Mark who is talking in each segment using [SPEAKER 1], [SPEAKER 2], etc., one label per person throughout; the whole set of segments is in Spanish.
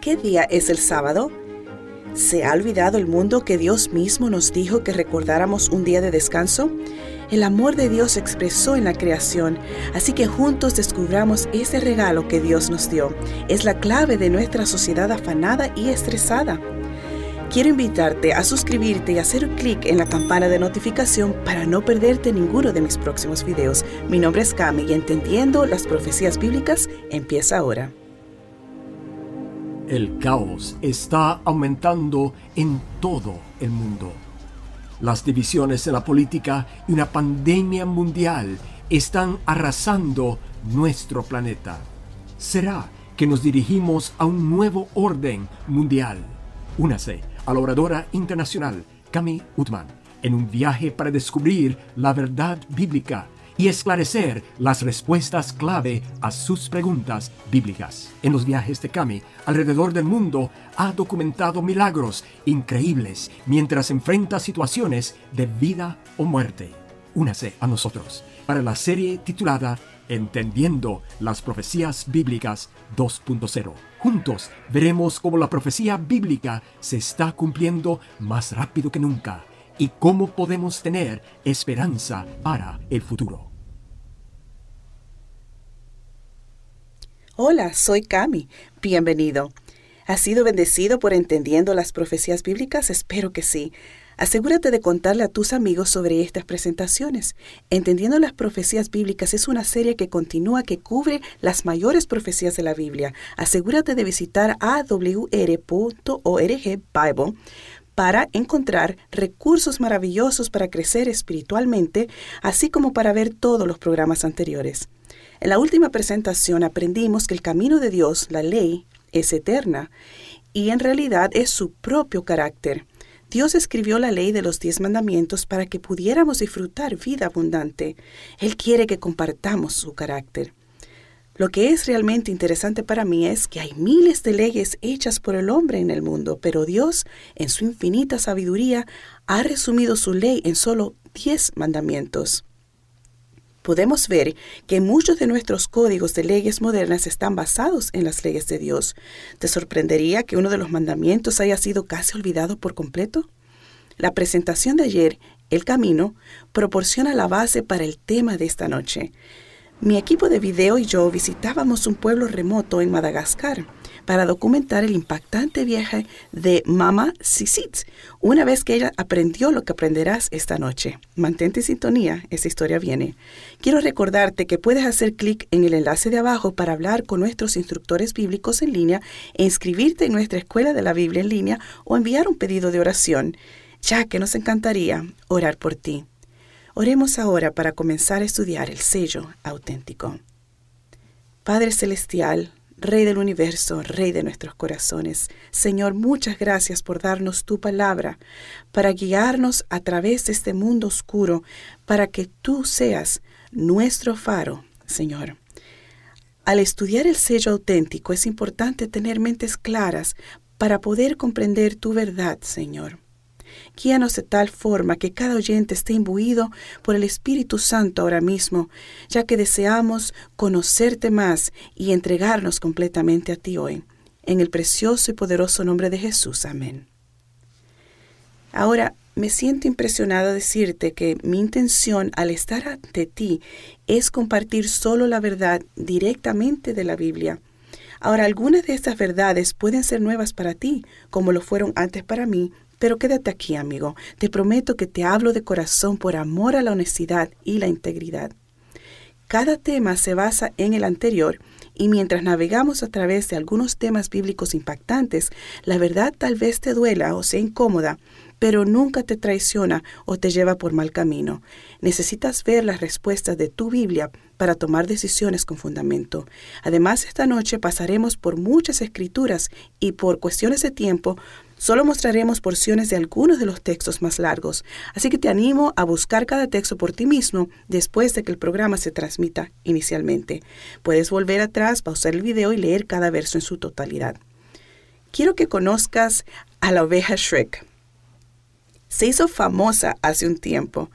[SPEAKER 1] ¿Qué día es el sábado? ¿Se ha olvidado el mundo que Dios mismo nos dijo que recordáramos un día de descanso? El amor de Dios se expresó en la creación, así que juntos descubramos ese regalo que Dios nos dio. Es la clave de nuestra sociedad afanada y estresada. Quiero invitarte a suscribirte y hacer un clic en la campana de notificación para no perderte ninguno de mis próximos videos. Mi nombre es Cami y Entendiendo las Profecías Bíblicas empieza ahora.
[SPEAKER 2] El caos está aumentando en todo el mundo. Las divisiones en la política y una pandemia mundial están arrasando nuestro planeta. ¿Será que nos dirigimos a un nuevo orden mundial? Únase a la oradora internacional Cami Utman en un viaje para descubrir la verdad bíblica y esclarecer las respuestas clave a sus preguntas bíblicas. En los viajes de Cami alrededor del mundo ha documentado milagros increíbles mientras enfrenta situaciones de vida o muerte. Únase a nosotros para la serie titulada Entendiendo las Profecías Bíblicas 2.0. Juntos veremos cómo la profecía bíblica se está cumpliendo más rápido que nunca y cómo podemos tener esperanza para el futuro.
[SPEAKER 1] Hola, soy Cami. Bienvenido. ¿Has sido bendecido por entendiendo las profecías bíblicas? Espero que sí. Asegúrate de contarle a tus amigos sobre estas presentaciones. Entendiendo las profecías bíblicas es una serie que continúa que cubre las mayores profecías de la Biblia. Asegúrate de visitar awr.org Bible para encontrar recursos maravillosos para crecer espiritualmente, así como para ver todos los programas anteriores. En la última presentación aprendimos que el camino de Dios, la ley, es eterna y en realidad es su propio carácter. Dios escribió la ley de los diez mandamientos para que pudiéramos disfrutar vida abundante. Él quiere que compartamos su carácter. Lo que es realmente interesante para mí es que hay miles de leyes hechas por el hombre en el mundo, pero Dios, en su infinita sabiduría, ha resumido su ley en solo diez mandamientos podemos ver que muchos de nuestros códigos de leyes modernas están basados en las leyes de Dios. ¿Te sorprendería que uno de los mandamientos haya sido casi olvidado por completo? La presentación de ayer, El Camino, proporciona la base para el tema de esta noche. Mi equipo de video y yo visitábamos un pueblo remoto en Madagascar para documentar el impactante viaje de Mama Sisit, una vez que ella aprendió lo que aprenderás esta noche. Mantente en sintonía, esta historia viene. Quiero recordarte que puedes hacer clic en el enlace de abajo para hablar con nuestros instructores bíblicos en línea e inscribirte en nuestra escuela de la Biblia en línea o enviar un pedido de oración, ya que nos encantaría orar por ti. Oremos ahora para comenzar a estudiar el sello auténtico. Padre Celestial, Rey del universo, Rey de nuestros corazones, Señor, muchas gracias por darnos tu palabra, para guiarnos a través de este mundo oscuro, para que tú seas nuestro faro, Señor. Al estudiar el sello auténtico es importante tener mentes claras para poder comprender tu verdad, Señor. Guíanos de tal forma que cada oyente esté imbuido por el Espíritu Santo ahora mismo, ya que deseamos conocerte más y entregarnos completamente a ti hoy. En el precioso y poderoso nombre de Jesús. Amén. Ahora, me siento impresionada decirte que mi intención al estar ante ti es compartir solo la verdad directamente de la Biblia. Ahora, algunas de estas verdades pueden ser nuevas para ti, como lo fueron antes para mí, pero quédate aquí, amigo. Te prometo que te hablo de corazón por amor a la honestidad y la integridad. Cada tema se basa en el anterior y mientras navegamos a través de algunos temas bíblicos impactantes, la verdad tal vez te duela o sea incómoda, pero nunca te traiciona o te lleva por mal camino. Necesitas ver las respuestas de tu Biblia para tomar decisiones con fundamento. Además, esta noche pasaremos por muchas escrituras y por cuestiones de tiempo Solo mostraremos porciones de algunos de los textos más largos, así que te animo a buscar cada texto por ti mismo después de que el programa se transmita inicialmente. Puedes volver atrás, pausar el video y leer cada verso en su totalidad. Quiero que conozcas a la oveja Shrek. Se hizo famosa hace un tiempo.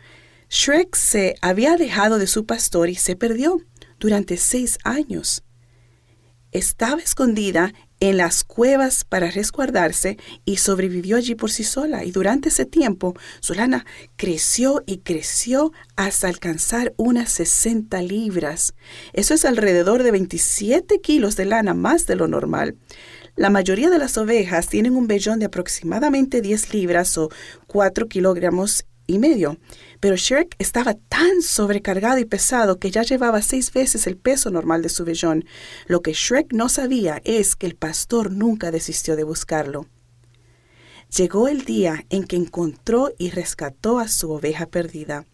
[SPEAKER 1] Shrek se había alejado de su pastor y se perdió durante seis años. Estaba escondida en las cuevas para resguardarse y sobrevivió allí por sí sola. Y durante ese tiempo su lana creció y creció hasta alcanzar unas 60 libras. Eso es alrededor de 27 kilos de lana más de lo normal. La mayoría de las ovejas tienen un vellón de aproximadamente 10 libras o 4 kilogramos y medio. Pero Shrek estaba tan sobrecargado y pesado que ya llevaba seis veces el peso normal de su vellón. Lo que Shrek no sabía es que el pastor nunca desistió de buscarlo. Llegó el día en que encontró y rescató a su oveja perdida.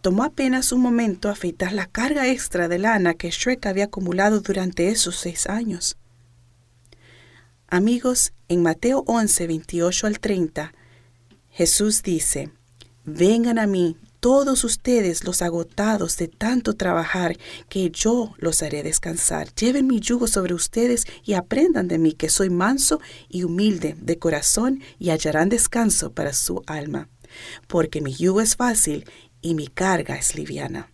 [SPEAKER 1] Tomó apenas un momento afeitar la carga extra de lana que Shrek había acumulado durante esos seis años. Amigos, en Mateo 11, 28 al 30, Jesús dice, Vengan a mí todos ustedes los agotados de tanto trabajar, que yo los haré descansar. Lleven mi yugo sobre ustedes y aprendan de mí que soy manso y humilde de corazón y hallarán descanso para su alma, porque mi yugo es fácil y mi carga es liviana.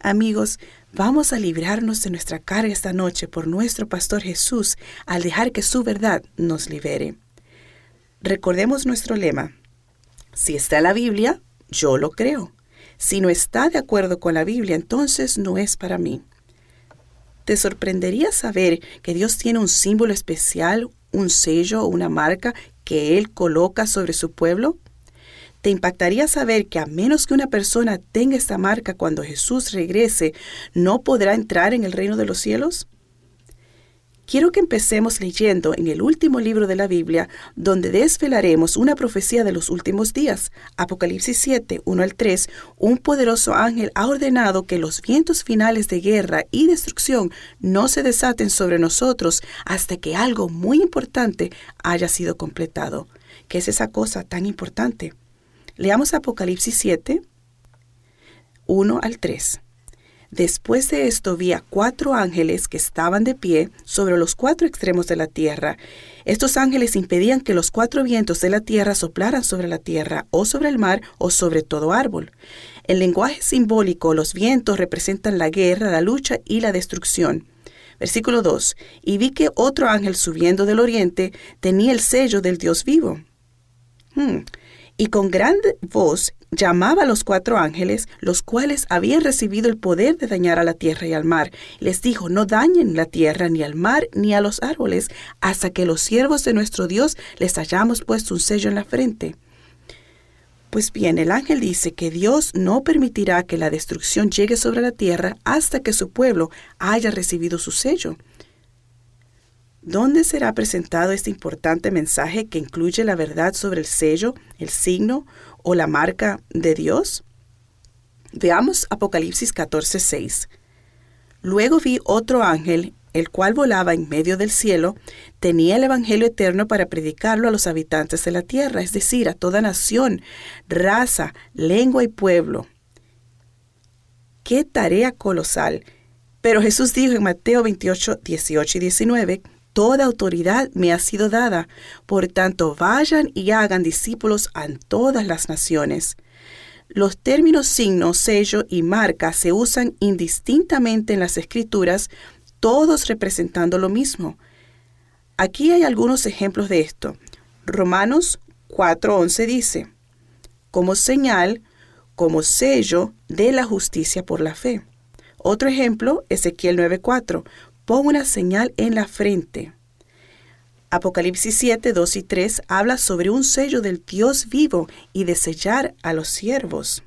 [SPEAKER 1] Amigos, vamos a librarnos de nuestra carga esta noche por nuestro Pastor Jesús al dejar que su verdad nos libere. Recordemos nuestro lema si está en la Biblia, yo lo creo. Si no está de acuerdo con la Biblia, entonces no es para mí. ¿Te sorprendería saber que Dios tiene un símbolo especial, un sello o una marca que Él coloca sobre su pueblo? ¿Te impactaría saber que a menos que una persona tenga esta marca cuando Jesús regrese, no podrá entrar en el reino de los cielos? Quiero que empecemos leyendo en el último libro de la Biblia, donde desvelaremos una profecía de los últimos días. Apocalipsis 7, 1 al 3, un poderoso ángel ha ordenado que los vientos finales de guerra y destrucción no se desaten sobre nosotros hasta que algo muy importante haya sido completado. ¿Qué es esa cosa tan importante? Leamos Apocalipsis 7, 1 al 3. Después de esto vi a cuatro ángeles que estaban de pie sobre los cuatro extremos de la tierra. Estos ángeles impedían que los cuatro vientos de la tierra soplaran sobre la tierra, o sobre el mar, o sobre todo árbol. En lenguaje simbólico, los vientos representan la guerra, la lucha y la destrucción. Versículo 2. Y vi que otro ángel subiendo del oriente tenía el sello del Dios vivo. Hmm. Y con gran voz llamaba a los cuatro ángeles, los cuales habían recibido el poder de dañar a la tierra y al mar. Les dijo, no dañen la tierra, ni al mar, ni a los árboles, hasta que los siervos de nuestro Dios les hayamos puesto un sello en la frente. Pues bien, el ángel dice que Dios no permitirá que la destrucción llegue sobre la tierra hasta que su pueblo haya recibido su sello. ¿Dónde será presentado este importante mensaje que incluye la verdad sobre el sello, el signo o la marca de Dios? Veamos Apocalipsis 14:6. Luego vi otro ángel, el cual volaba en medio del cielo, tenía el Evangelio eterno para predicarlo a los habitantes de la tierra, es decir, a toda nación, raza, lengua y pueblo. ¡Qué tarea colosal! Pero Jesús dijo en Mateo 28, 18 y 19, Toda autoridad me ha sido dada, por tanto vayan y hagan discípulos a todas las naciones. Los términos signo, sello y marca se usan indistintamente en las escrituras, todos representando lo mismo. Aquí hay algunos ejemplos de esto. Romanos 4:11 dice, como señal, como sello de la justicia por la fe. Otro ejemplo, Ezequiel 9:4, Pon una señal en la frente. Apocalipsis 7, 2 y 3 habla sobre un sello del Dios vivo y de sellar a los siervos.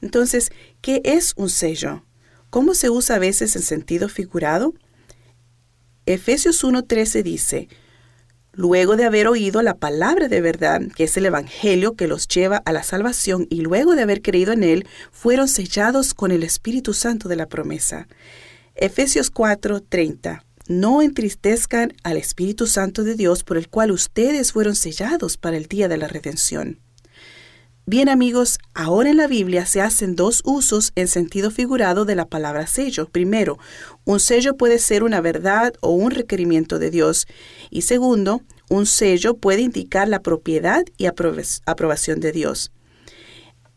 [SPEAKER 1] Entonces, ¿qué es un sello? ¿Cómo se usa a veces en sentido figurado? Efesios 1.13 dice, luego de haber oído la palabra de verdad, que es el Evangelio que los lleva a la salvación, y luego de haber creído en él, fueron sellados con el Espíritu Santo de la promesa. Efesios 4:30. No entristezcan al Espíritu Santo de Dios por el cual ustedes fueron sellados para el día de la redención. Bien amigos, ahora en la Biblia se hacen dos usos en sentido figurado de la palabra sello. Primero, un sello puede ser una verdad o un requerimiento de Dios. Y segundo, un sello puede indicar la propiedad y aprobación de Dios.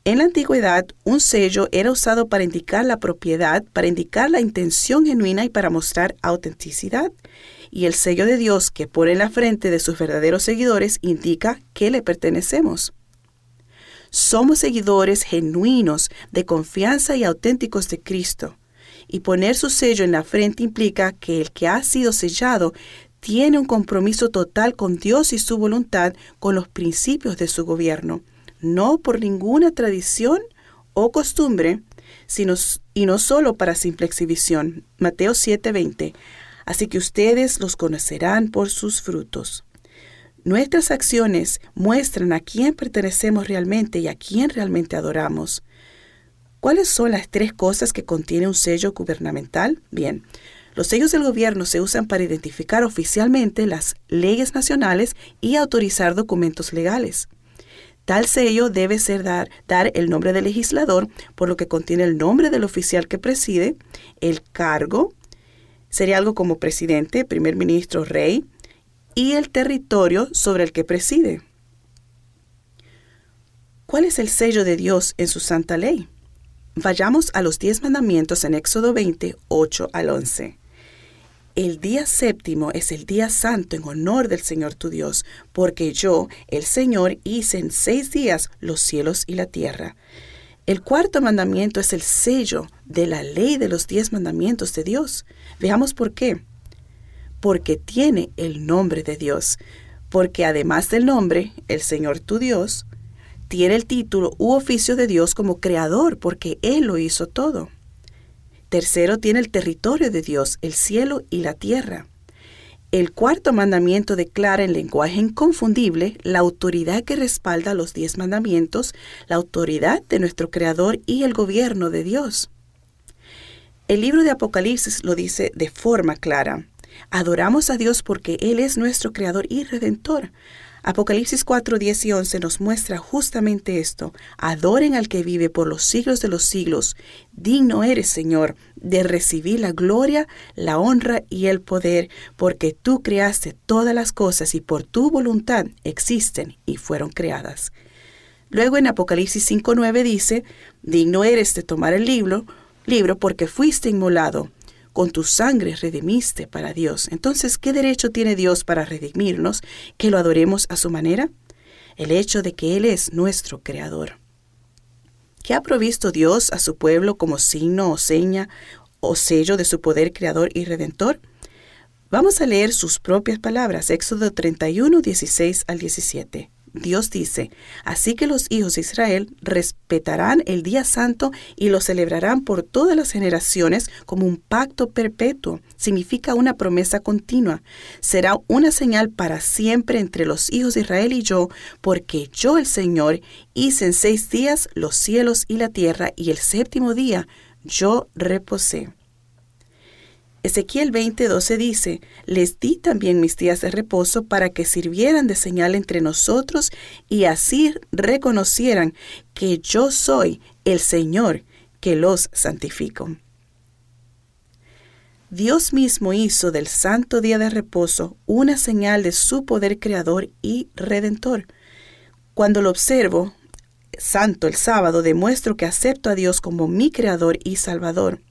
[SPEAKER 1] En la antigüedad, un sello era usado para indicar la propiedad, para indicar la intención genuina y para mostrar autenticidad. Y el sello de Dios que pone en la frente de sus verdaderos seguidores indica que le pertenecemos. Somos seguidores genuinos, de confianza y auténticos de Cristo. Y poner su sello en la frente implica que el que ha sido sellado tiene un compromiso total con Dios y su voluntad, con los principios de su gobierno no por ninguna tradición o costumbre, sino, y no solo para simple exhibición. Mateo 7:20. Así que ustedes los conocerán por sus frutos. Nuestras acciones muestran a quién pertenecemos realmente y a quién realmente adoramos. ¿Cuáles son las tres cosas que contiene un sello gubernamental? Bien, los sellos del gobierno se usan para identificar oficialmente las leyes nacionales y autorizar documentos legales. Tal sello debe ser dar, dar el nombre del legislador, por lo que contiene el nombre del oficial que preside, el cargo, sería algo como presidente, primer ministro, rey, y el territorio sobre el que preside. ¿Cuál es el sello de Dios en su santa ley? Vayamos a los diez mandamientos en Éxodo 20, 8 al 11. El día séptimo es el día santo en honor del Señor tu Dios, porque yo, el Señor, hice en seis días los cielos y la tierra. El cuarto mandamiento es el sello de la ley de los diez mandamientos de Dios. Veamos por qué. Porque tiene el nombre de Dios. Porque además del nombre, el Señor tu Dios, tiene el título u oficio de Dios como creador, porque Él lo hizo todo. Tercero, tiene el territorio de Dios, el cielo y la tierra. El cuarto mandamiento declara en lenguaje inconfundible la autoridad que respalda los diez mandamientos, la autoridad de nuestro Creador y el gobierno de Dios. El libro de Apocalipsis lo dice de forma clara. Adoramos a Dios porque Él es nuestro Creador y Redentor. Apocalipsis 4, 10 y 11 nos muestra justamente esto. Adoren al que vive por los siglos de los siglos. Digno eres, Señor, de recibir la gloria, la honra y el poder, porque tú creaste todas las cosas y por tu voluntad existen y fueron creadas. Luego en Apocalipsis 5.9 dice, Digno eres de tomar el libro, libro porque fuiste inmolado con tu sangre redimiste para Dios. Entonces, ¿qué derecho tiene Dios para redimirnos? ¿Que lo adoremos a su manera? El hecho de que Él es nuestro Creador. ¿Qué ha provisto Dios a su pueblo como signo o seña o sello de su poder creador y redentor? Vamos a leer sus propias palabras, Éxodo 31, 16 al 17. Dios dice, así que los hijos de Israel respetarán el día santo y lo celebrarán por todas las generaciones como un pacto perpetuo. Significa una promesa continua. Será una señal para siempre entre los hijos de Israel y yo, porque yo el Señor hice en seis días los cielos y la tierra y el séptimo día yo reposé. Ezequiel 20:12 dice, les di también mis días de reposo para que sirvieran de señal entre nosotros y así reconocieran que yo soy el Señor que los santifico. Dios mismo hizo del santo día de reposo una señal de su poder creador y redentor. Cuando lo observo, santo el sábado, demuestro que acepto a Dios como mi creador y salvador.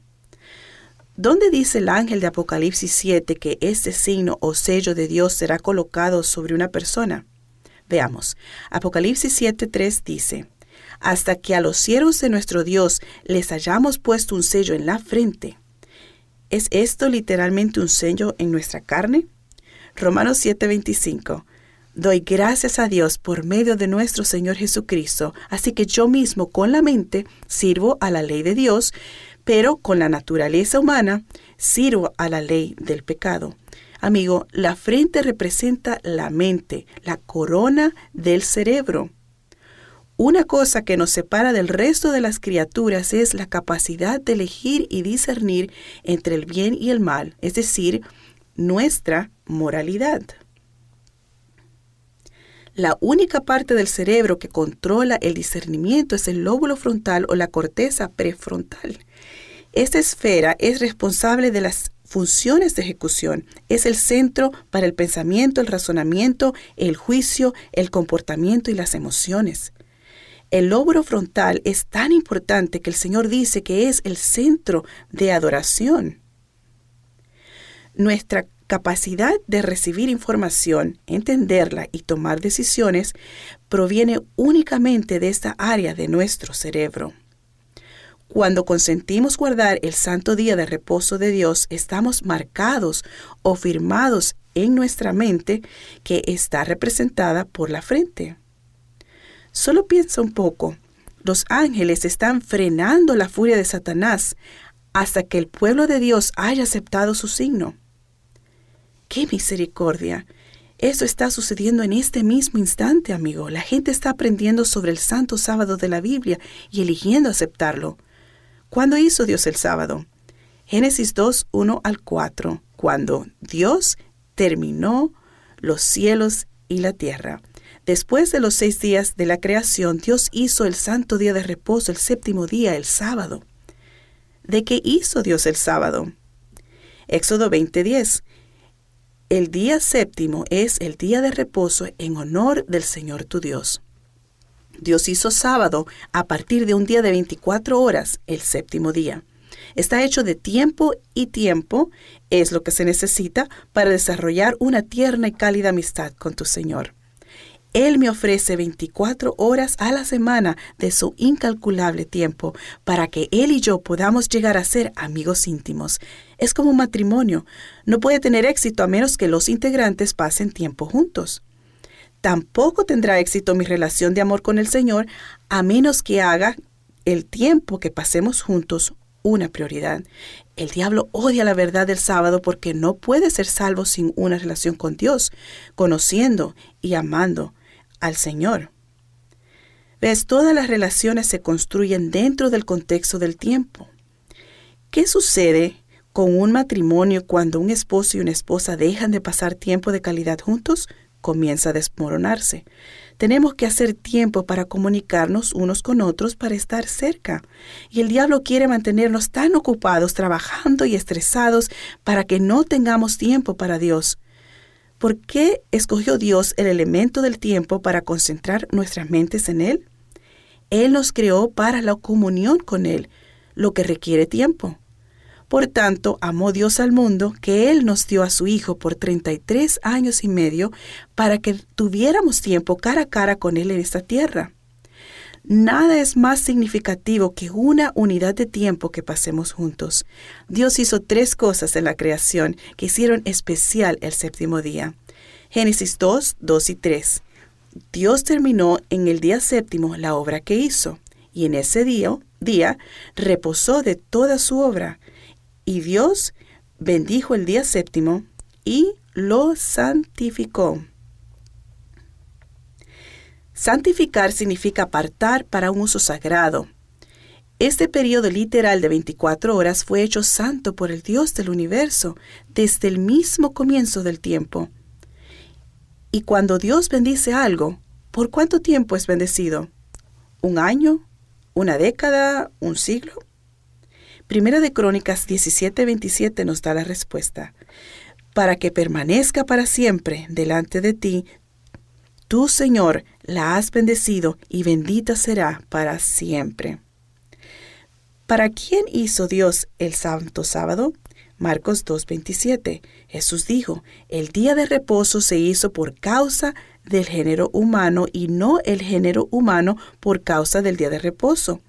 [SPEAKER 1] ¿Dónde dice el ángel de Apocalipsis 7 que este signo o sello de Dios será colocado sobre una persona? Veamos, Apocalipsis 7.3 dice, hasta que a los siervos de nuestro Dios les hayamos puesto un sello en la frente. ¿Es esto literalmente un sello en nuestra carne? Romanos 7:25. Doy gracias a Dios por medio de nuestro Señor Jesucristo, así que yo mismo con la mente sirvo a la ley de Dios, pero con la naturaleza humana sirvo a la ley del pecado. Amigo, la frente representa la mente, la corona del cerebro. Una cosa que nos separa del resto de las criaturas es la capacidad de elegir y discernir entre el bien y el mal, es decir, nuestra moralidad. La única parte del cerebro que controla el discernimiento es el lóbulo frontal o la corteza prefrontal. Esta esfera es responsable de las funciones de ejecución. Es el centro para el pensamiento, el razonamiento, el juicio, el comportamiento y las emociones. El lóbulo frontal es tan importante que el Señor dice que es el centro de adoración. Nuestra capacidad de recibir información, entenderla y tomar decisiones proviene únicamente de esta área de nuestro cerebro. Cuando consentimos guardar el santo día de reposo de Dios, estamos marcados o firmados en nuestra mente que está representada por la frente. Solo piensa un poco. Los ángeles están frenando la furia de Satanás hasta que el pueblo de Dios haya aceptado su signo. ¡Qué misericordia! Eso está sucediendo en este mismo instante, amigo. La gente está aprendiendo sobre el santo sábado de la Biblia y eligiendo aceptarlo. ¿Cuándo hizo Dios el sábado? Génesis 2, 1 al 4, cuando Dios terminó los cielos y la tierra. Después de los seis días de la creación, Dios hizo el santo día de reposo, el séptimo día, el sábado. ¿De qué hizo Dios el sábado? Éxodo 20:10. El día séptimo es el día de reposo en honor del Señor tu Dios. Dios hizo sábado a partir de un día de 24 horas, el séptimo día. Está hecho de tiempo y tiempo es lo que se necesita para desarrollar una tierna y cálida amistad con tu Señor. Él me ofrece 24 horas a la semana de su incalculable tiempo para que Él y yo podamos llegar a ser amigos íntimos. Es como un matrimonio. No puede tener éxito a menos que los integrantes pasen tiempo juntos. Tampoco tendrá éxito mi relación de amor con el Señor a menos que haga el tiempo que pasemos juntos una prioridad. El diablo odia la verdad del sábado porque no puede ser salvo sin una relación con Dios, conociendo y amando al Señor. Ves, todas las relaciones se construyen dentro del contexto del tiempo. ¿Qué sucede con un matrimonio cuando un esposo y una esposa dejan de pasar tiempo de calidad juntos? Comienza a desmoronarse. Tenemos que hacer tiempo para comunicarnos unos con otros para estar cerca. Y el diablo quiere mantenernos tan ocupados trabajando y estresados para que no tengamos tiempo para Dios. ¿Por qué escogió Dios el elemento del tiempo para concentrar nuestras mentes en Él? Él nos creó para la comunión con Él, lo que requiere tiempo. Por tanto, amó Dios al mundo que Él nos dio a su Hijo por 33 años y medio para que tuviéramos tiempo cara a cara con Él en esta tierra. Nada es más significativo que una unidad de tiempo que pasemos juntos. Dios hizo tres cosas en la creación que hicieron especial el séptimo día. Génesis 2, 2 y 3. Dios terminó en el día séptimo la obra que hizo, y en ese día, día reposó de toda su obra. Y Dios bendijo el día séptimo y lo santificó. Santificar significa apartar para un uso sagrado. Este periodo literal de 24 horas fue hecho santo por el Dios del universo desde el mismo comienzo del tiempo. Y cuando Dios bendice algo, ¿por cuánto tiempo es bendecido? ¿Un año? ¿Una década? ¿Un siglo? Primera de Crónicas 17:27 nos da la respuesta. Para que permanezca para siempre delante de ti, tú, Señor, la has bendecido y bendita será para siempre. ¿Para quién hizo Dios el santo sábado? Marcos 2:27. Jesús dijo, el día de reposo se hizo por causa del género humano y no el género humano por causa del día de reposo.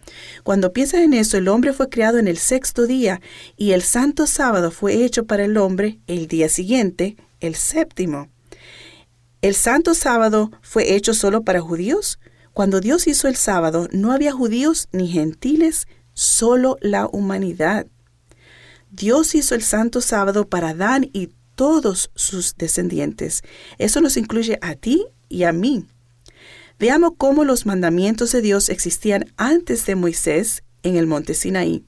[SPEAKER 1] Cuando piensas en eso, el hombre fue creado en el sexto día y el santo sábado fue hecho para el hombre el día siguiente, el séptimo. ¿El santo sábado fue hecho solo para judíos? Cuando Dios hizo el sábado, no había judíos ni gentiles, solo la humanidad. Dios hizo el santo sábado para Adán y todos sus descendientes. Eso nos incluye a ti y a mí. Veamos cómo los mandamientos de Dios existían antes de Moisés en el monte Sinaí.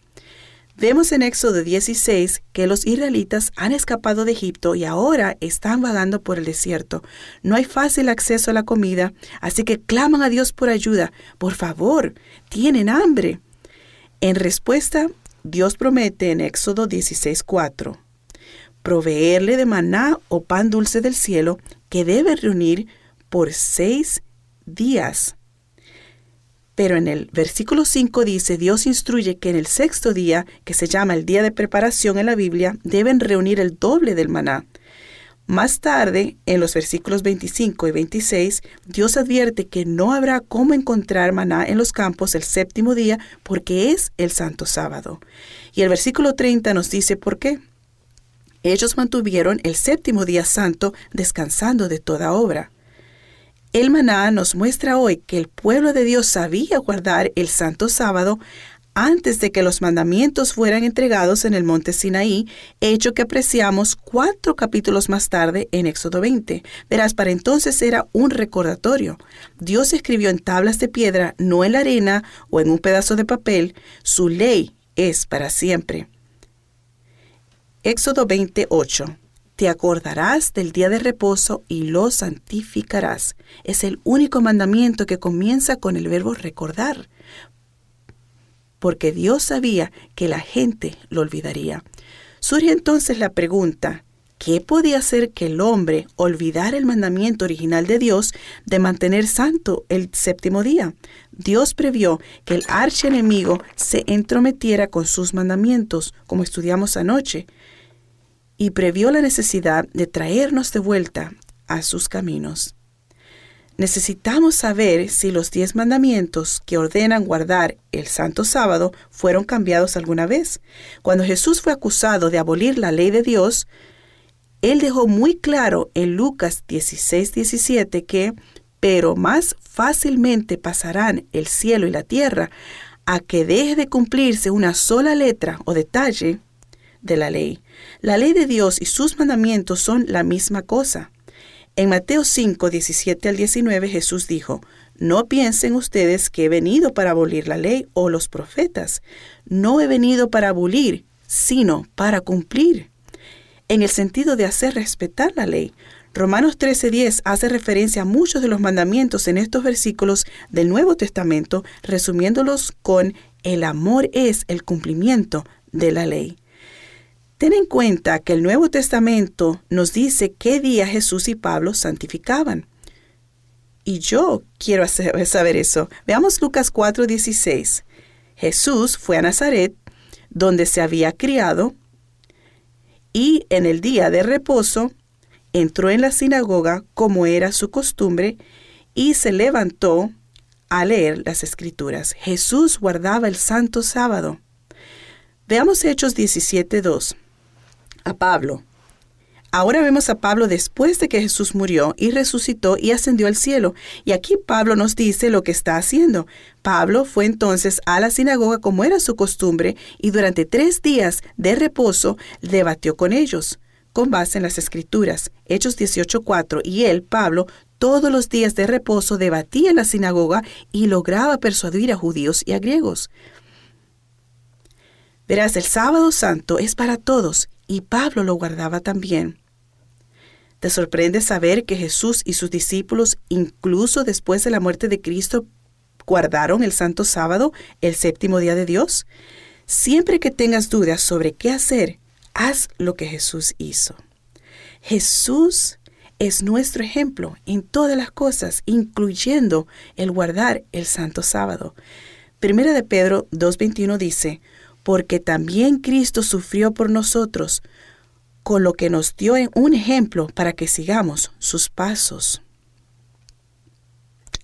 [SPEAKER 1] Vemos en Éxodo 16 que los israelitas han escapado de Egipto y ahora están vagando por el desierto. No hay fácil acceso a la comida, así que claman a Dios por ayuda. Por favor, tienen hambre. En respuesta, Dios promete en Éxodo 16:4 proveerle de maná o pan dulce del cielo que debe reunir por seis días. Pero en el versículo 5 dice, Dios instruye que en el sexto día, que se llama el día de preparación en la Biblia, deben reunir el doble del maná. Más tarde, en los versículos 25 y 26, Dios advierte que no habrá cómo encontrar maná en los campos el séptimo día porque es el santo sábado. Y el versículo 30 nos dice por qué. Ellos mantuvieron el séptimo día santo descansando de toda obra. El maná nos muestra hoy que el pueblo de Dios sabía guardar el santo sábado antes de que los mandamientos fueran entregados en el monte Sinaí, hecho que apreciamos cuatro capítulos más tarde en Éxodo 20. Verás, para entonces era un recordatorio. Dios escribió en tablas de piedra, no en la arena o en un pedazo de papel. Su ley es para siempre. Éxodo 28. Te acordarás del día de reposo y lo santificarás. Es el único mandamiento que comienza con el verbo recordar porque Dios sabía que la gente lo olvidaría. Surge entonces la pregunta, ¿qué podía hacer que el hombre olvidara el mandamiento original de Dios de mantener santo el séptimo día? Dios previó que el archienemigo se entrometiera con sus mandamientos, como estudiamos anoche, y previó la necesidad de traernos de vuelta a sus caminos. Necesitamos saber si los diez mandamientos que ordenan guardar el Santo Sábado fueron cambiados alguna vez. Cuando Jesús fue acusado de abolir la ley de Dios, él dejó muy claro en Lucas 16, 17 que, pero más fácilmente pasarán el cielo y la tierra a que deje de cumplirse una sola letra o detalle de la ley. La ley de Dios y sus mandamientos son la misma cosa. En Mateo 5, 17 al 19 Jesús dijo, No piensen ustedes que he venido para abolir la ley o los profetas. No he venido para abolir, sino para cumplir. En el sentido de hacer respetar la ley. Romanos 13:10 hace referencia a muchos de los mandamientos en estos versículos del Nuevo Testamento, resumiéndolos con el amor es el cumplimiento de la ley. Ten en cuenta que el Nuevo Testamento nos dice qué día Jesús y Pablo santificaban. Y yo quiero saber eso. Veamos Lucas 4:16. Jesús fue a Nazaret, donde se había criado, y en el día de reposo entró en la sinagoga como era su costumbre, y se levantó a leer las escrituras. Jesús guardaba el santo sábado. Veamos Hechos 17:2 a Pablo. Ahora vemos a Pablo después de que Jesús murió y resucitó y ascendió al cielo. Y aquí Pablo nos dice lo que está haciendo. Pablo fue entonces a la sinagoga como era su costumbre y durante tres días de reposo debatió con ellos, con base en las escrituras. Hechos 18.4. Y él, Pablo, todos los días de reposo debatía en la sinagoga y lograba persuadir a judíos y a griegos. Verás, el sábado santo es para todos y Pablo lo guardaba también. ¿Te sorprende saber que Jesús y sus discípulos, incluso después de la muerte de Cristo, guardaron el Santo Sábado, el séptimo día de Dios? Siempre que tengas dudas sobre qué hacer, haz lo que Jesús hizo. Jesús es nuestro ejemplo en todas las cosas, incluyendo el guardar el Santo Sábado. Primera de Pedro 2.21 dice, porque también Cristo sufrió por nosotros, con lo que nos dio un ejemplo para que sigamos sus pasos.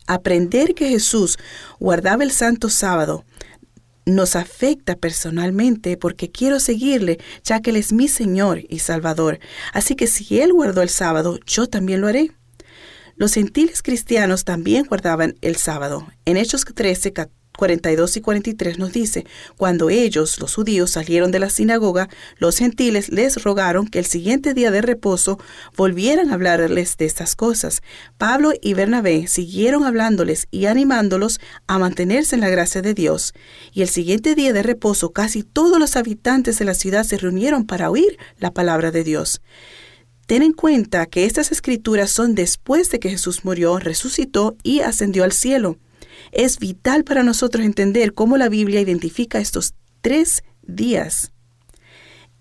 [SPEAKER 1] Aprender que Jesús guardaba el santo sábado nos afecta personalmente porque quiero seguirle, ya que Él es mi Señor y Salvador. Así que si Él guardó el sábado, yo también lo haré. Los gentiles cristianos también guardaban el sábado. En Hechos 13, 42 y 43 nos dice, cuando ellos, los judíos, salieron de la sinagoga, los gentiles les rogaron que el siguiente día de reposo volvieran a hablarles de estas cosas. Pablo y Bernabé siguieron hablándoles y animándolos a mantenerse en la gracia de Dios. Y el siguiente día de reposo casi todos los habitantes de la ciudad se reunieron para oír la palabra de Dios. Ten en cuenta que estas escrituras son después de que Jesús murió, resucitó y ascendió al cielo. Es vital para nosotros entender cómo la Biblia identifica estos tres días.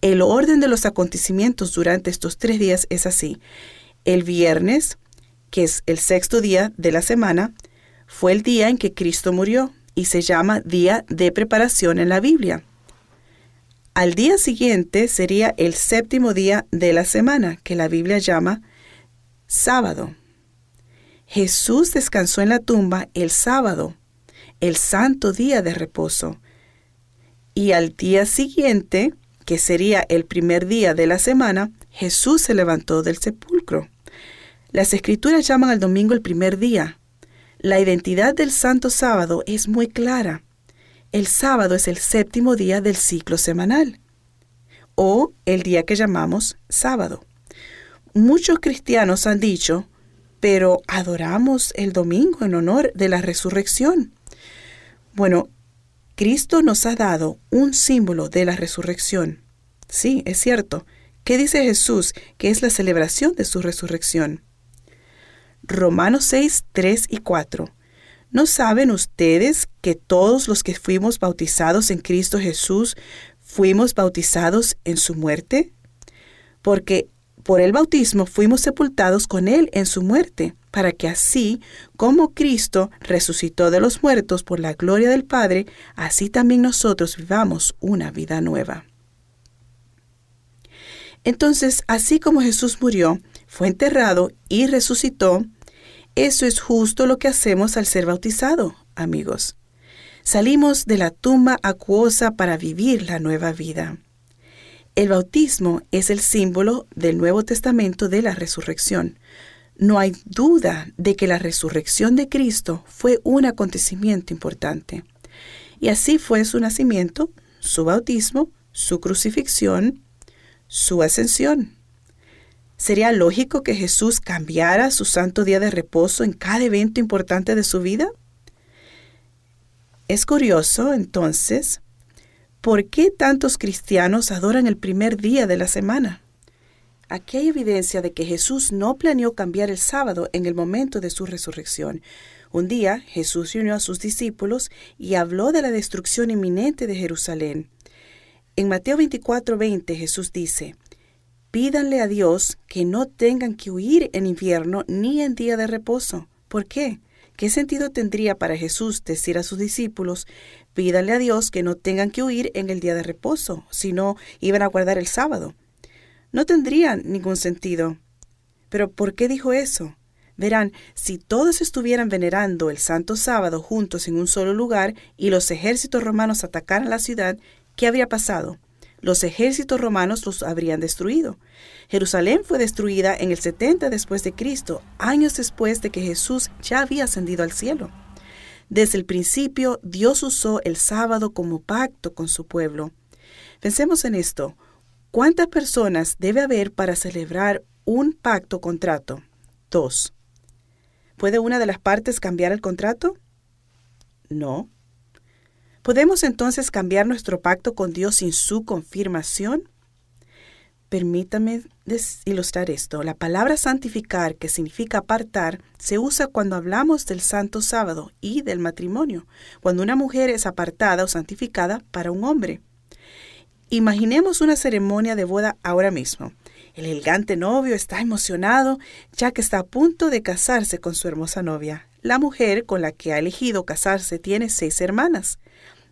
[SPEAKER 1] El orden de los acontecimientos durante estos tres días es así. El viernes, que es el sexto día de la semana, fue el día en que Cristo murió. y se llama día de preparación en la Biblia. Al día siguiente sería el séptimo día de la semana, que la Biblia llama sábado. Jesús descansó en la tumba el sábado, el santo día de reposo. Y al día siguiente, que sería el primer día de la semana, Jesús se levantó del sepulcro. Las escrituras llaman al domingo el primer día. La identidad del santo sábado es muy clara. El sábado es el séptimo día del ciclo semanal, o el día que llamamos sábado. Muchos cristianos han dicho, pero adoramos el domingo en honor de la resurrección. Bueno, Cristo nos ha dado un símbolo de la resurrección. Sí, es cierto. ¿Qué dice Jesús que es la celebración de su resurrección? Romanos 6, 3 y 4. ¿No saben ustedes que todos los que fuimos bautizados en Cristo Jesús fuimos bautizados en su muerte? Porque por el bautismo fuimos sepultados con Él en su muerte, para que así como Cristo resucitó de los muertos por la gloria del Padre, así también nosotros vivamos una vida nueva. Entonces, así como Jesús murió, fue enterrado y resucitó, eso es justo lo que hacemos al ser bautizado, amigos. Salimos de la tumba acuosa para vivir la nueva vida. El bautismo es el símbolo del Nuevo Testamento de la resurrección. No hay duda de que la resurrección de Cristo fue un acontecimiento importante. Y así fue su nacimiento, su bautismo, su crucifixión, su ascensión. ¿Sería lógico que Jesús cambiara su santo día de reposo en cada evento importante de su vida? Es curioso, entonces, ¿Por qué tantos cristianos adoran el primer día de la semana? Aquí hay evidencia de que Jesús no planeó cambiar el sábado en el momento de su resurrección. Un día Jesús reunió a sus discípulos y habló de la destrucción inminente de Jerusalén. En Mateo 24:20 Jesús dice, Pídanle a Dios que no tengan que huir en invierno ni en día de reposo. ¿Por qué? ¿Qué sentido tendría para Jesús decir a sus discípulos, pídanle a Dios que no tengan que huir en el día de reposo, sino iban a guardar el sábado? No tendría ningún sentido. Pero ¿por qué dijo eso? Verán, si todos estuvieran venerando el santo sábado juntos en un solo lugar y los ejércitos romanos atacaran la ciudad, ¿qué habría pasado? los ejércitos romanos los habrían destruido. Jerusalén fue destruida en el 70 después de Cristo, años después de que Jesús ya había ascendido al cielo. Desde el principio, Dios usó el sábado como pacto con su pueblo. Pensemos en esto. ¿Cuántas personas debe haber para celebrar un pacto contrato? Dos. ¿Puede una de las partes cambiar el contrato? No. ¿Podemos entonces cambiar nuestro pacto con Dios sin su confirmación? Permítame ilustrar esto. La palabra santificar, que significa apartar, se usa cuando hablamos del santo sábado y del matrimonio, cuando una mujer es apartada o santificada para un hombre. Imaginemos una ceremonia de boda ahora mismo. El elegante novio está emocionado ya que está a punto de casarse con su hermosa novia. La mujer con la que ha elegido casarse tiene seis hermanas.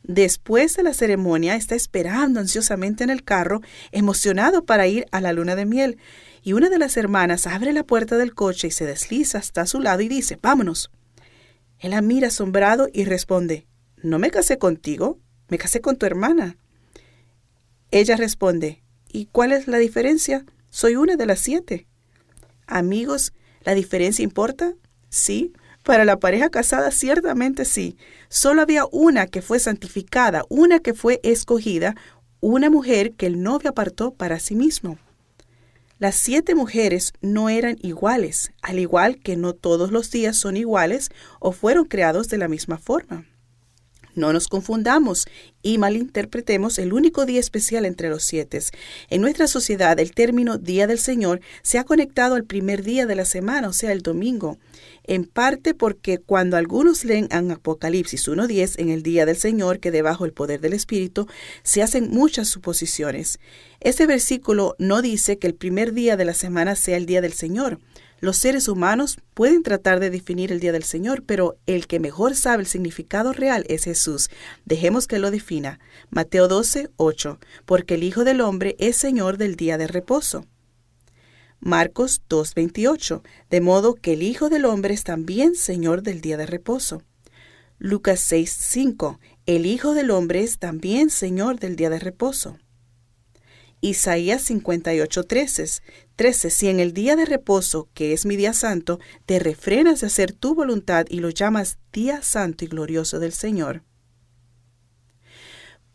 [SPEAKER 1] Después de la ceremonia está esperando ansiosamente en el carro, emocionado para ir a la luna de miel, y una de las hermanas abre la puerta del coche y se desliza hasta su lado y dice, vámonos. Él la mira asombrado y responde, no me casé contigo, me casé con tu hermana. Ella responde, ¿y cuál es la diferencia? Soy una de las siete. Amigos, ¿la diferencia importa? Sí, para la pareja casada, ciertamente sí. Solo había una que fue santificada, una que fue escogida, una mujer que el novio apartó para sí mismo. Las siete mujeres no eran iguales, al igual que no todos los días son iguales o fueron creados de la misma forma. No nos confundamos y malinterpretemos el único día especial entre los siete. En nuestra sociedad, el término Día del Señor se ha conectado al primer día de la semana, o sea, el domingo en parte porque cuando algunos leen en Apocalipsis 1.10 en el día del Señor, que debajo el poder del Espíritu, se hacen muchas suposiciones. Este versículo no dice que el primer día de la semana sea el día del Señor. Los seres humanos pueden tratar de definir el día del Señor, pero el que mejor sabe el significado real es Jesús. Dejemos que lo defina. Mateo 12, 8. Porque el Hijo del Hombre es Señor del día de reposo. Marcos 2.28, de modo que el Hijo del Hombre es también Señor del día de reposo. Lucas 6.5, el Hijo del Hombre es también Señor del día de reposo. Isaías 58.13, 13, si en el día de reposo, que es mi día santo, te refrenas de hacer tu voluntad y lo llamas día santo y glorioso del Señor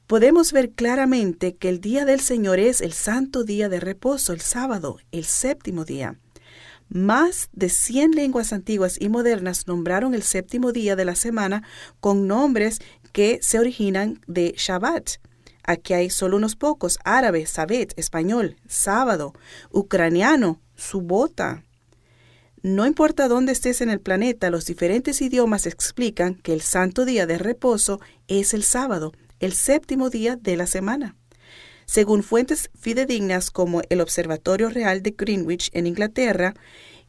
[SPEAKER 1] podemos ver claramente que el día del Señor es el santo día de reposo, el sábado, el séptimo día. Más de 100 lenguas antiguas y modernas nombraron el séptimo día de la semana con nombres que se originan de Shabbat. Aquí hay solo unos pocos, árabe, sabet, español, sábado, ucraniano, subota. No importa dónde estés en el planeta, los diferentes idiomas explican que el santo día de reposo es el sábado, el séptimo día de la semana. Según fuentes fidedignas como el Observatorio Real de Greenwich en Inglaterra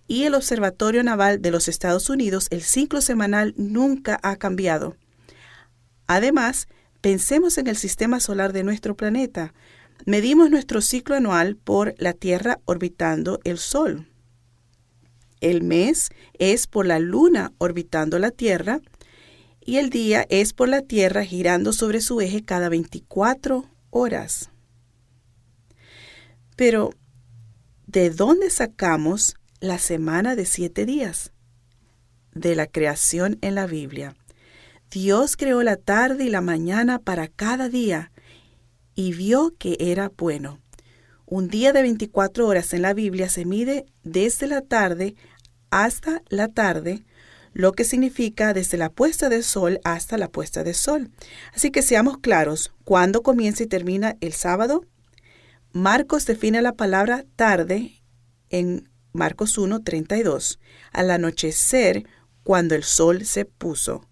[SPEAKER 1] y el Observatorio Naval de los Estados Unidos, el ciclo semanal nunca ha cambiado. Además, pensemos en el sistema solar de nuestro planeta. Medimos nuestro ciclo anual por la Tierra orbitando el Sol. El mes es por la Luna orbitando la Tierra y el día es por la Tierra girando sobre su eje cada 24 horas. Pero, ¿de dónde sacamos la semana de siete días? De la creación en la Biblia. Dios creó la tarde y la mañana para cada día y vio que era bueno. Un día de 24 horas en la Biblia se mide desde la tarde hasta la tarde lo que significa desde la puesta del sol hasta la puesta del sol. Así que seamos claros, ¿cuándo comienza y termina el sábado? Marcos define la palabra tarde en Marcos 1:32, al anochecer cuando el sol se puso,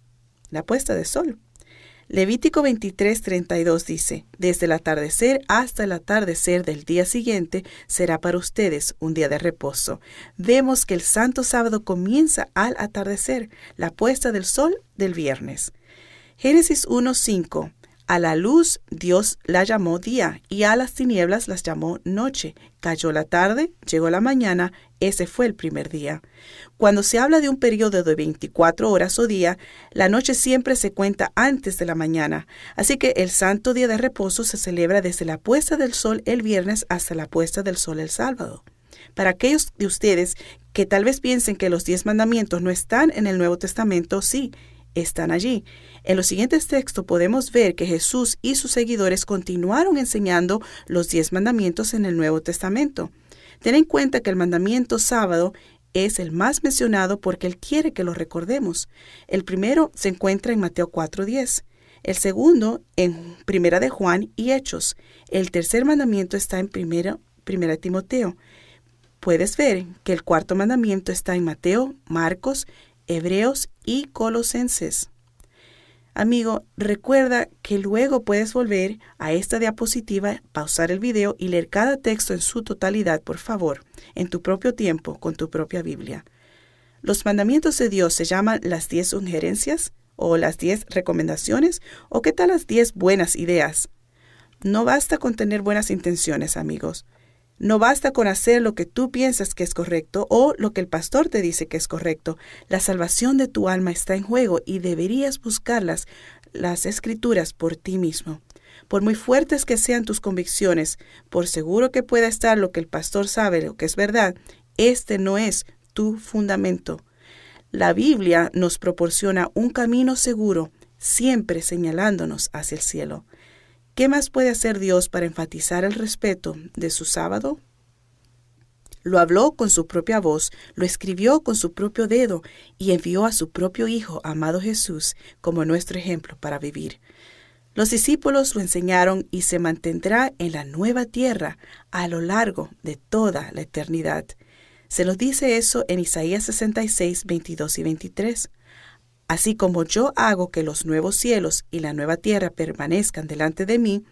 [SPEAKER 1] la puesta del sol. Levítico 23:32 dice, Desde el atardecer hasta el atardecer del día siguiente será para ustedes un día de reposo. Vemos que el santo sábado comienza al atardecer, la puesta del sol del viernes. Génesis 1:5 a la luz Dios la llamó día y a las tinieblas las llamó noche. Cayó la tarde, llegó la mañana, ese fue el primer día. Cuando se habla de un periodo de 24 horas o día, la noche siempre se cuenta antes de la mañana. Así que el santo día de reposo se celebra desde la puesta del sol el viernes hasta la puesta del sol el sábado. Para aquellos de ustedes que tal vez piensen que los diez mandamientos no están en el Nuevo Testamento, sí, están allí. En los siguientes textos podemos ver que Jesús y sus seguidores continuaron enseñando los diez mandamientos en el Nuevo Testamento. Ten en cuenta que el mandamiento sábado es el más mencionado porque Él quiere que lo recordemos. El primero se encuentra en Mateo 4.10, el segundo en Primera de Juan y Hechos. El tercer mandamiento está en Primera, primera Timoteo. Puedes ver que el cuarto mandamiento está en Mateo, Marcos, Hebreos y Colosenses. Amigo, recuerda que luego puedes volver a esta diapositiva, pausar el video y leer cada texto en su totalidad, por favor, en tu propio tiempo, con tu propia Biblia. Los mandamientos de Dios se llaman las diez sugerencias o las diez recomendaciones o qué tal las diez buenas ideas. No basta con tener buenas intenciones, amigos. No basta con hacer lo que tú piensas que es correcto o lo que el pastor te dice que es correcto. La salvación de tu alma está en juego y deberías buscarlas, las escrituras, por ti mismo. Por muy fuertes que sean tus convicciones, por seguro que pueda estar lo que el pastor sabe, lo que es verdad, este no es tu fundamento. La Biblia nos proporciona un camino seguro, siempre señalándonos hacia el cielo. ¿Qué más puede hacer Dios para enfatizar el respeto de su sábado? Lo habló con su propia voz, lo escribió con su propio dedo y envió a su propio Hijo, amado Jesús, como nuestro ejemplo para vivir. Los discípulos lo enseñaron y se mantendrá en la nueva tierra a lo largo de toda la eternidad. Se nos dice eso en Isaías 66, 22 y 23. Así como yo hago que los nuevos cielos y la nueva tierra permanezcan delante de mí,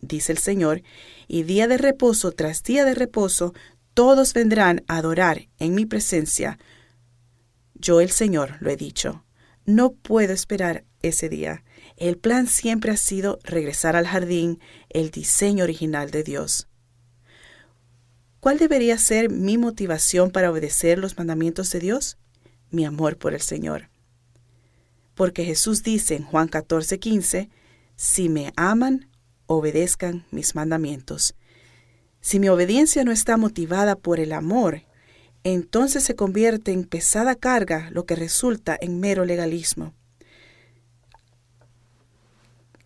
[SPEAKER 1] dice el Señor, y día de reposo tras día de reposo, todos vendrán a adorar en mi presencia. Yo el Señor lo he dicho. No puedo esperar ese día. El plan siempre ha sido regresar al jardín, el diseño original de Dios. ¿Cuál debería ser mi motivación para obedecer los mandamientos de Dios? Mi amor por el Señor. Porque Jesús dice en Juan 14, 15, si me aman, obedezcan mis mandamientos. Si mi obediencia no está motivada por el amor, entonces se convierte en pesada carga, lo que resulta en mero legalismo.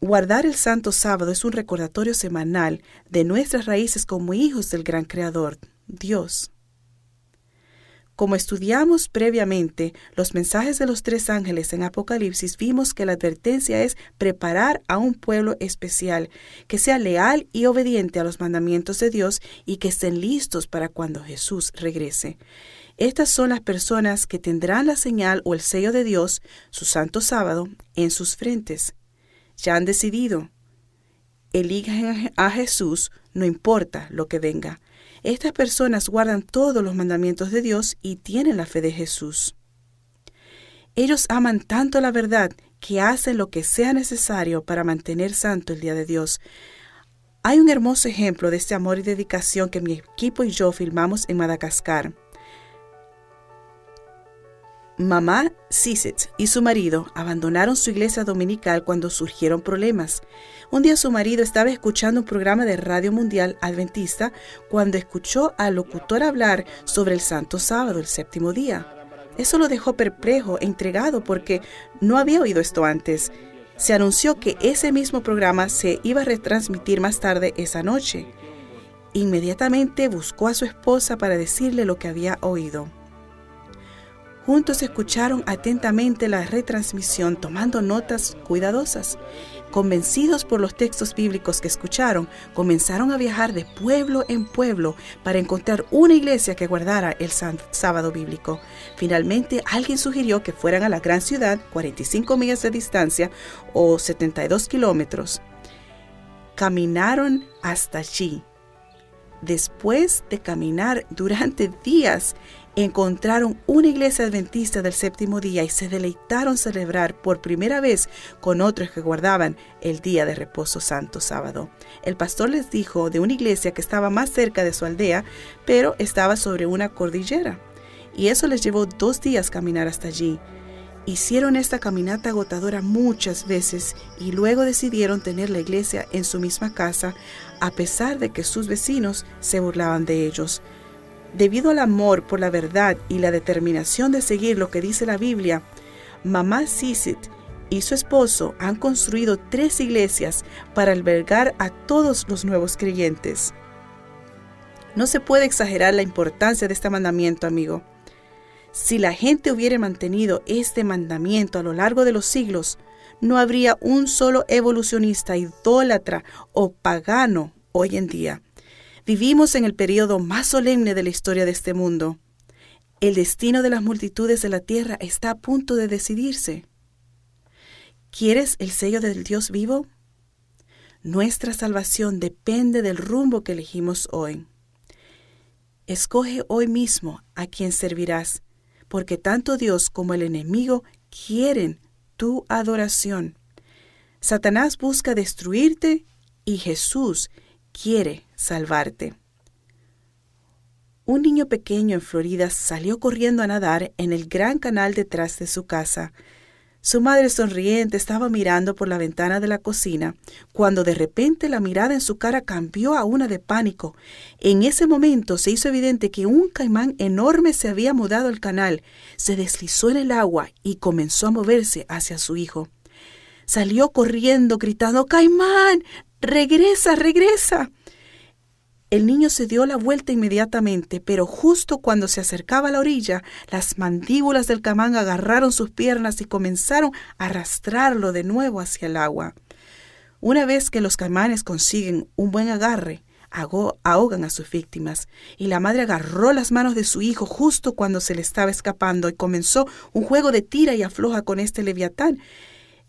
[SPEAKER 1] Guardar el Santo Sábado es un recordatorio semanal de nuestras raíces como hijos del gran Creador, Dios. Como estudiamos previamente los mensajes de los tres ángeles en Apocalipsis, vimos que la advertencia es preparar a un pueblo especial, que sea leal y obediente a los mandamientos de Dios y que estén listos para cuando Jesús regrese. Estas son las personas que tendrán la señal o el sello de Dios, su santo sábado, en sus frentes ya han decidido. Eligen a Jesús, no importa lo que venga. Estas personas guardan todos los mandamientos de Dios y tienen la fe de Jesús. Ellos aman tanto la verdad que hacen lo que sea necesario para mantener santo el día de Dios. Hay un hermoso ejemplo de este amor y dedicación que mi equipo y yo filmamos en Madagascar. Mamá Siset y su marido abandonaron su iglesia dominical cuando surgieron problemas. Un día su marido estaba escuchando un programa de Radio Mundial Adventista cuando escuchó al locutor hablar sobre el Santo Sábado, el séptimo día. Eso lo dejó perplejo e intrigado porque no había oído esto antes. Se anunció que ese mismo programa se iba a retransmitir más tarde esa noche. Inmediatamente buscó a su esposa para decirle lo que había oído. Juntos escucharon atentamente la retransmisión tomando notas cuidadosas. Convencidos por los textos bíblicos que escucharon, comenzaron a viajar de pueblo en pueblo para encontrar una iglesia que guardara el sábado bíblico. Finalmente, alguien sugirió que fueran a la gran ciudad, 45 millas de distancia o 72 kilómetros. Caminaron hasta allí. Después de caminar durante días, encontraron una iglesia adventista del séptimo día y se deleitaron celebrar por primera vez con otros que guardaban el día de reposo santo sábado. El pastor les dijo de una iglesia que estaba más cerca de su aldea, pero estaba sobre una cordillera. Y eso les llevó dos días caminar hasta allí. Hicieron esta caminata agotadora muchas veces y luego decidieron tener la iglesia en su misma casa, a pesar de que sus vecinos se burlaban de ellos. Debido al amor por la verdad y la determinación de seguir lo que dice la Biblia, Mamá Sisit y su esposo han construido tres iglesias para albergar a todos los nuevos creyentes. No se puede exagerar la importancia de este mandamiento, amigo. Si la gente hubiera mantenido este mandamiento a lo largo de los siglos, no habría un solo evolucionista idólatra o pagano hoy en día. Vivimos en el periodo más solemne de la historia de este mundo. El destino de las multitudes de la tierra está a punto de decidirse. ¿Quieres el sello del Dios vivo? Nuestra salvación depende del rumbo que elegimos hoy. Escoge hoy mismo a quien servirás, porque tanto Dios como el enemigo quieren tu adoración. Satanás busca destruirte y Jesús quiere salvarte. Un niño pequeño en Florida salió corriendo a nadar en el gran canal detrás de su casa. Su madre sonriente estaba mirando por la ventana de la cocina, cuando de repente la mirada en su cara cambió a una de pánico. En ese momento se hizo evidente que un caimán enorme se había mudado al canal, se deslizó en el agua y comenzó a moverse hacia su hijo. Salió corriendo, gritando Caimán, regresa, regresa. El niño se dio la vuelta inmediatamente, pero justo cuando se acercaba a la orilla, las mandíbulas del camán agarraron sus piernas y comenzaron a arrastrarlo de nuevo hacia el agua. Una vez que los caimanes consiguen un buen agarre, ahogan a sus víctimas, y la madre agarró las manos de su hijo justo cuando se le estaba escapando y comenzó un juego de tira y afloja con este leviatán.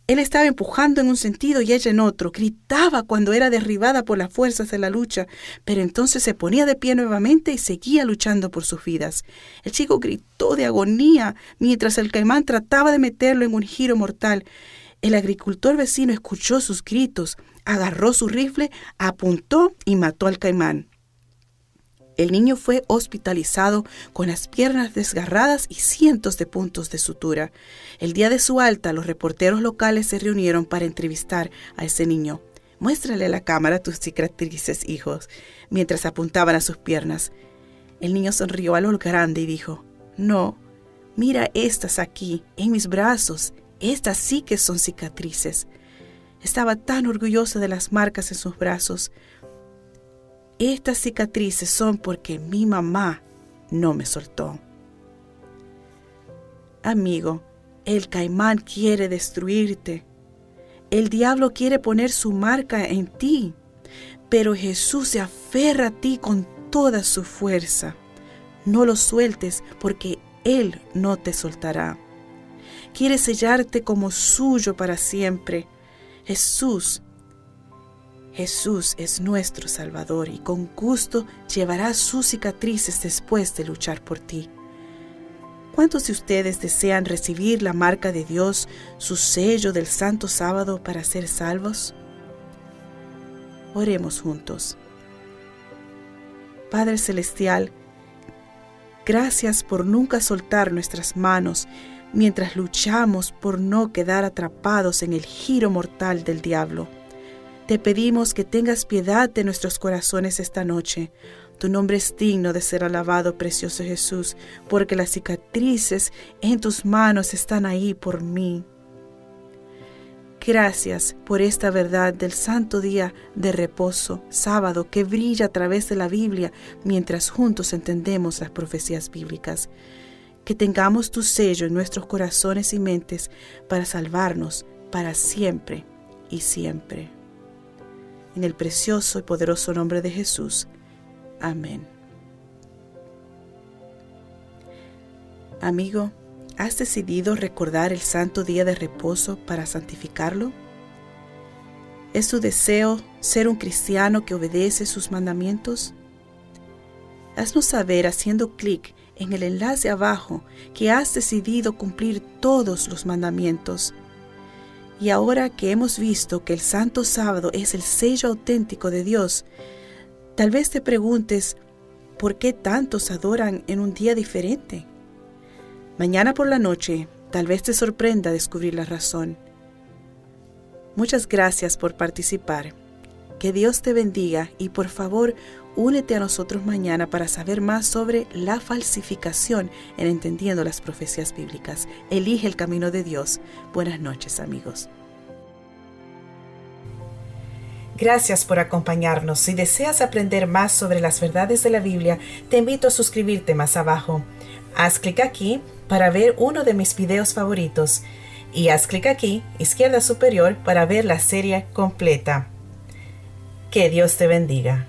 [SPEAKER 1] Él estaba empujando en un sentido y ella en otro. Gritaba cuando era derribada por las fuerzas de la lucha, pero entonces se ponía de pie nuevamente y seguía luchando por sus vidas. El chico gritó de agonía mientras el caimán trataba de meterlo en un giro mortal. El agricultor vecino escuchó sus gritos, agarró su rifle, apuntó y mató al caimán. El niño fue hospitalizado con las piernas desgarradas y cientos de puntos de sutura. El día de su alta, los reporteros locales se reunieron para entrevistar a ese niño. Muéstrale a la cámara tus cicatrices, hijos, mientras apuntaban a sus piernas. El niño sonrió a lo grande y dijo, No, mira estas aquí, en mis brazos, estas sí que son cicatrices. Estaba tan orgulloso de las marcas en sus brazos. Estas cicatrices son porque mi mamá no me soltó. Amigo, el caimán quiere destruirte. El diablo quiere poner su marca en ti, pero Jesús se aferra a ti con toda su fuerza. No lo sueltes porque Él no te soltará. Quiere sellarte como suyo para siempre. Jesús Jesús es nuestro Salvador y con gusto llevará sus cicatrices después de luchar por ti. ¿Cuántos de ustedes desean recibir la marca de Dios, su sello del Santo Sábado para ser salvos? Oremos juntos. Padre Celestial, gracias por nunca soltar nuestras manos mientras luchamos por no quedar atrapados en el giro mortal del diablo. Te pedimos que tengas piedad de nuestros corazones esta noche. Tu nombre es digno de ser alabado, precioso Jesús, porque las cicatrices en tus manos están ahí por mí. Gracias por esta verdad del santo día de reposo, sábado, que brilla a través de la Biblia mientras juntos entendemos las profecías bíblicas. Que tengamos tu sello en nuestros corazones y mentes para salvarnos para siempre y siempre en el precioso y poderoso nombre de Jesús. Amén. Amigo, ¿has decidido recordar el santo día de reposo para santificarlo? ¿Es tu deseo ser un cristiano que obedece sus mandamientos? Haznos saber haciendo clic en el enlace abajo que has decidido cumplir todos los mandamientos y ahora que hemos visto que el Santo Sábado es el sello auténtico de Dios, tal vez te preguntes, ¿por qué tantos adoran en un día diferente? Mañana por la noche, tal vez te sorprenda descubrir la razón. Muchas gracias por participar. Que Dios te bendiga y por favor únete a nosotros mañana para saber más sobre la falsificación en entendiendo las profecías bíblicas. Elige el camino de Dios. Buenas noches amigos. Gracias por acompañarnos. Si deseas aprender más sobre las verdades de la Biblia, te invito a suscribirte más abajo. Haz clic aquí para ver uno de mis videos favoritos y haz clic aquí, izquierda superior, para ver la serie completa. Que Dios te bendiga.